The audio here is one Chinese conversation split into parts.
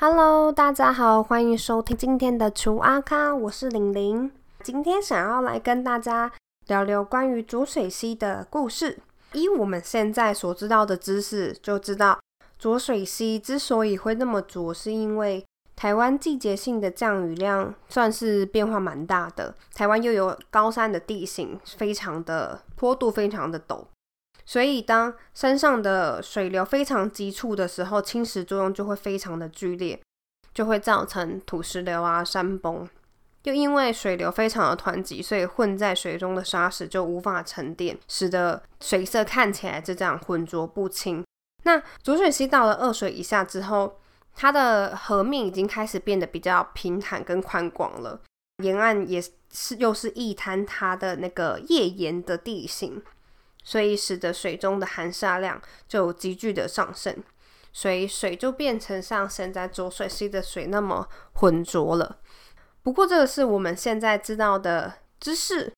Hello，大家好，欢迎收听今天的厨阿咖，我是玲玲。今天想要来跟大家聊聊关于浊水溪的故事。以我们现在所知道的知识，就知道浊水溪之所以会那么浊，是因为台湾季节性的降雨量算是变化蛮大的。台湾又有高山的地形，非常的坡度非常的陡。所以，当山上的水流非常急促的时候，侵蚀作用就会非常的剧烈，就会造成土石流啊、山崩。又因为水流非常的湍急，所以混在水中的沙石就无法沉淀，使得水色看起来就这样浑浊不清。那浊水溪到了二水以下之后，它的河面已经开始变得比较平坦跟宽广了，沿岸也是又是一滩它的那个页岩的地形。所以使得水中的含沙量就急剧的上升，所以水就变成像现在浊水溪的水那么浑浊了。不过这个是我们现在知道的知识。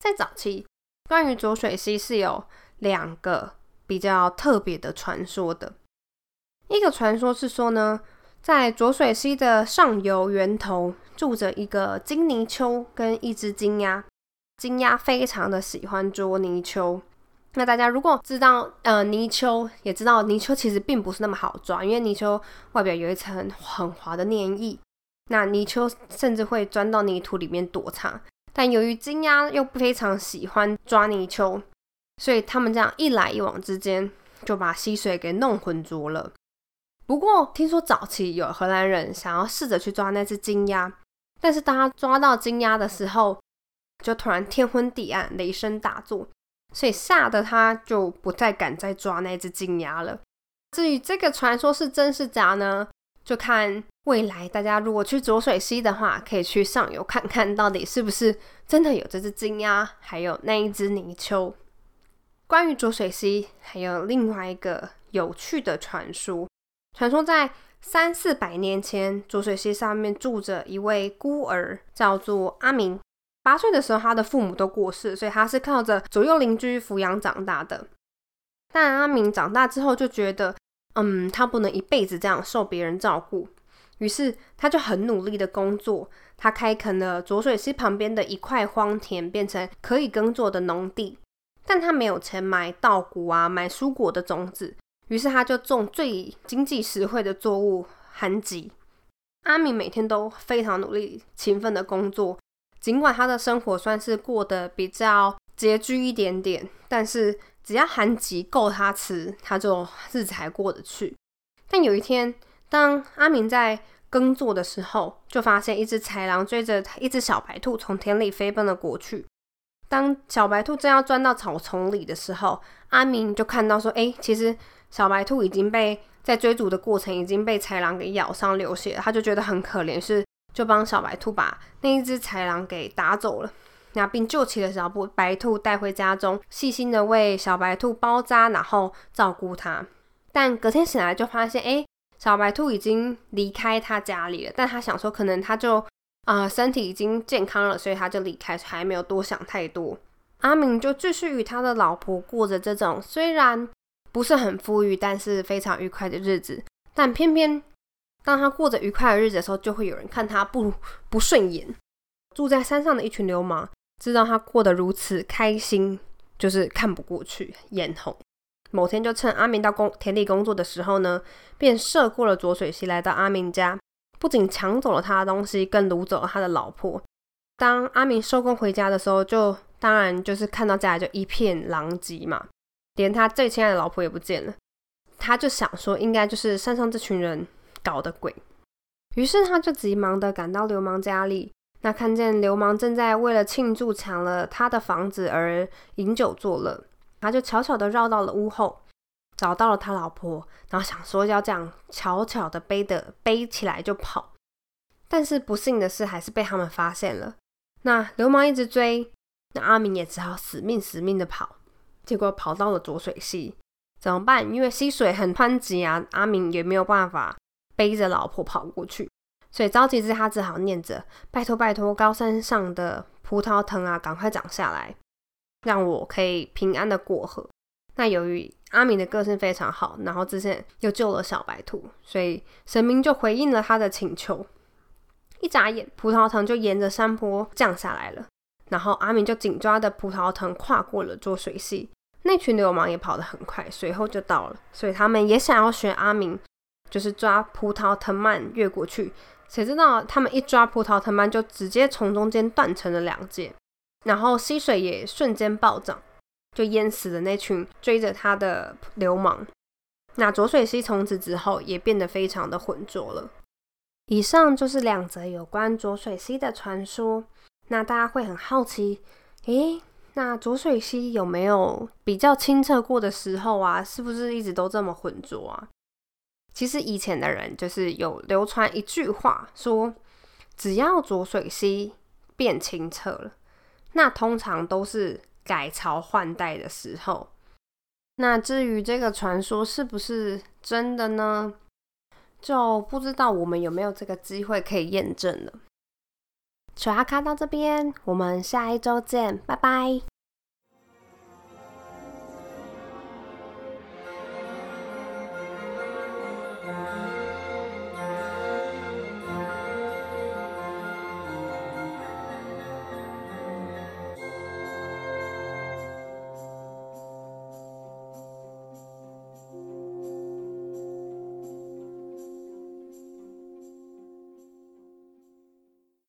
在早期，关于浊水溪是有两个比较特别的传说的。一个传说是说呢，在浊水溪的上游源头住着一个金泥鳅跟一只金鸭。金鸭非常的喜欢捉泥鳅。那大家如果知道，呃，泥鳅也知道泥鳅其实并不是那么好抓，因为泥鳅外表有一层很滑的粘液，那泥鳅甚至会钻到泥土里面躲藏。但由于金鸭又非常喜欢抓泥鳅，所以他们这样一来一往之间，就把溪水给弄浑浊了。不过听说早期有荷兰人想要试着去抓那只金鸭，但是当他抓到金鸭的时候，就突然天昏地暗，雷声大作，所以吓得他就不再敢再抓那只金鸭了。至于这个传说是真是假呢？就看未来大家如果去浊水溪的话，可以去上游看看到底是不是真的有这只金鸭，还有那一只泥鳅。关于浊水溪，还有另外一个有趣的传说，传说在三四百年前，浊水溪上面住着一位孤儿，叫做阿明。八岁的时候，他的父母都过世，所以他是靠着左右邻居抚养长大的。但阿明长大之后就觉得，嗯，他不能一辈子这样受别人照顾，于是他就很努力的工作。他开垦了浊水溪旁边的一块荒田，变成可以耕作的农地。但他没有钱买稻谷啊，买蔬果的种子，于是他就种最经济实惠的作物——寒吉。阿明每天都非常努力、勤奋的工作。尽管他的生活算是过得比较拮据一点点，但是只要寒吉够他吃，他就日子还过得去。但有一天，当阿明在耕作的时候，就发现一只豺狼追着一只小白兔从田里飞奔了过去。当小白兔正要钻到草丛里的时候，阿明就看到说：“哎，其实小白兔已经被在追逐的过程已经被豺狼给咬伤流血了。”他就觉得很可怜，是。就帮小白兔把那一只豺狼给打走了，那并救起了小白兔，带回家中，细心的为小白兔包扎，然后照顾它。但隔天醒来就发现，哎，小白兔已经离开他家里了。但他想说，可能他就啊身体已经健康了，所以他就离开，还没有多想太多。阿明就继续与他的老婆过着这种虽然不是很富裕，但是非常愉快的日子。但偏偏。当他过着愉快的日子的时候，就会有人看他不不顺眼。住在山上的一群流氓知道他过得如此开心，就是看不过去，眼红。某天就趁阿明到工田里工作的时候呢，便涉过了浊水溪，来到阿明家，不仅抢走了他的东西，更掳走了他的老婆。当阿明收工回家的时候，就当然就是看到家里就一片狼藉嘛，连他最亲爱的老婆也不见了。他就想说，应该就是山上这群人。搞的鬼，于是他就急忙的赶到流氓家里，那看见流氓正在为了庆祝抢了他的房子而饮酒作乐，他就悄悄的绕到了屋后，找到了他老婆，然后想说要这样悄悄的背的背起来就跑，但是不幸的是还是被他们发现了。那流氓一直追，那阿明也只好死命死命的跑，结果跑到了浊水溪，怎么办？因为溪水很湍急啊，阿明也没有办法。背着老婆跑过去，所以着急之他只好念着：“拜托拜托，高山上的葡萄藤啊，赶快长下来，让我可以平安的过河。”那由于阿明的个性非常好，然后之前又救了小白兔，所以神明就回应了他的请求。一眨眼，葡萄藤就沿着山坡降下来了，然后阿明就紧抓着葡萄藤跨过了浊水溪。那群流氓也跑得很快，随后就到了，所以他们也想要学阿明，就是抓葡萄藤蔓越过去。谁知道他们一抓葡萄藤蔓，就直接从中间断成了两截，然后溪水也瞬间暴涨，就淹死了那群追着他的流氓。那浊水溪从此之后也变得非常的浑浊了。以上就是两则有关浊水溪的传说。那大家会很好奇，诶，那浊水溪有没有比较清澈过的时候啊？是不是一直都这么浑浊啊？其实以前的人就是有流传一句话，说只要浊水溪变清澈了，那通常都是改朝换代的时候。那至于这个传说是不是真的呢？就不知道我们有没有这个机会可以验证了。小阿卡到这边，我们下一周见，拜拜。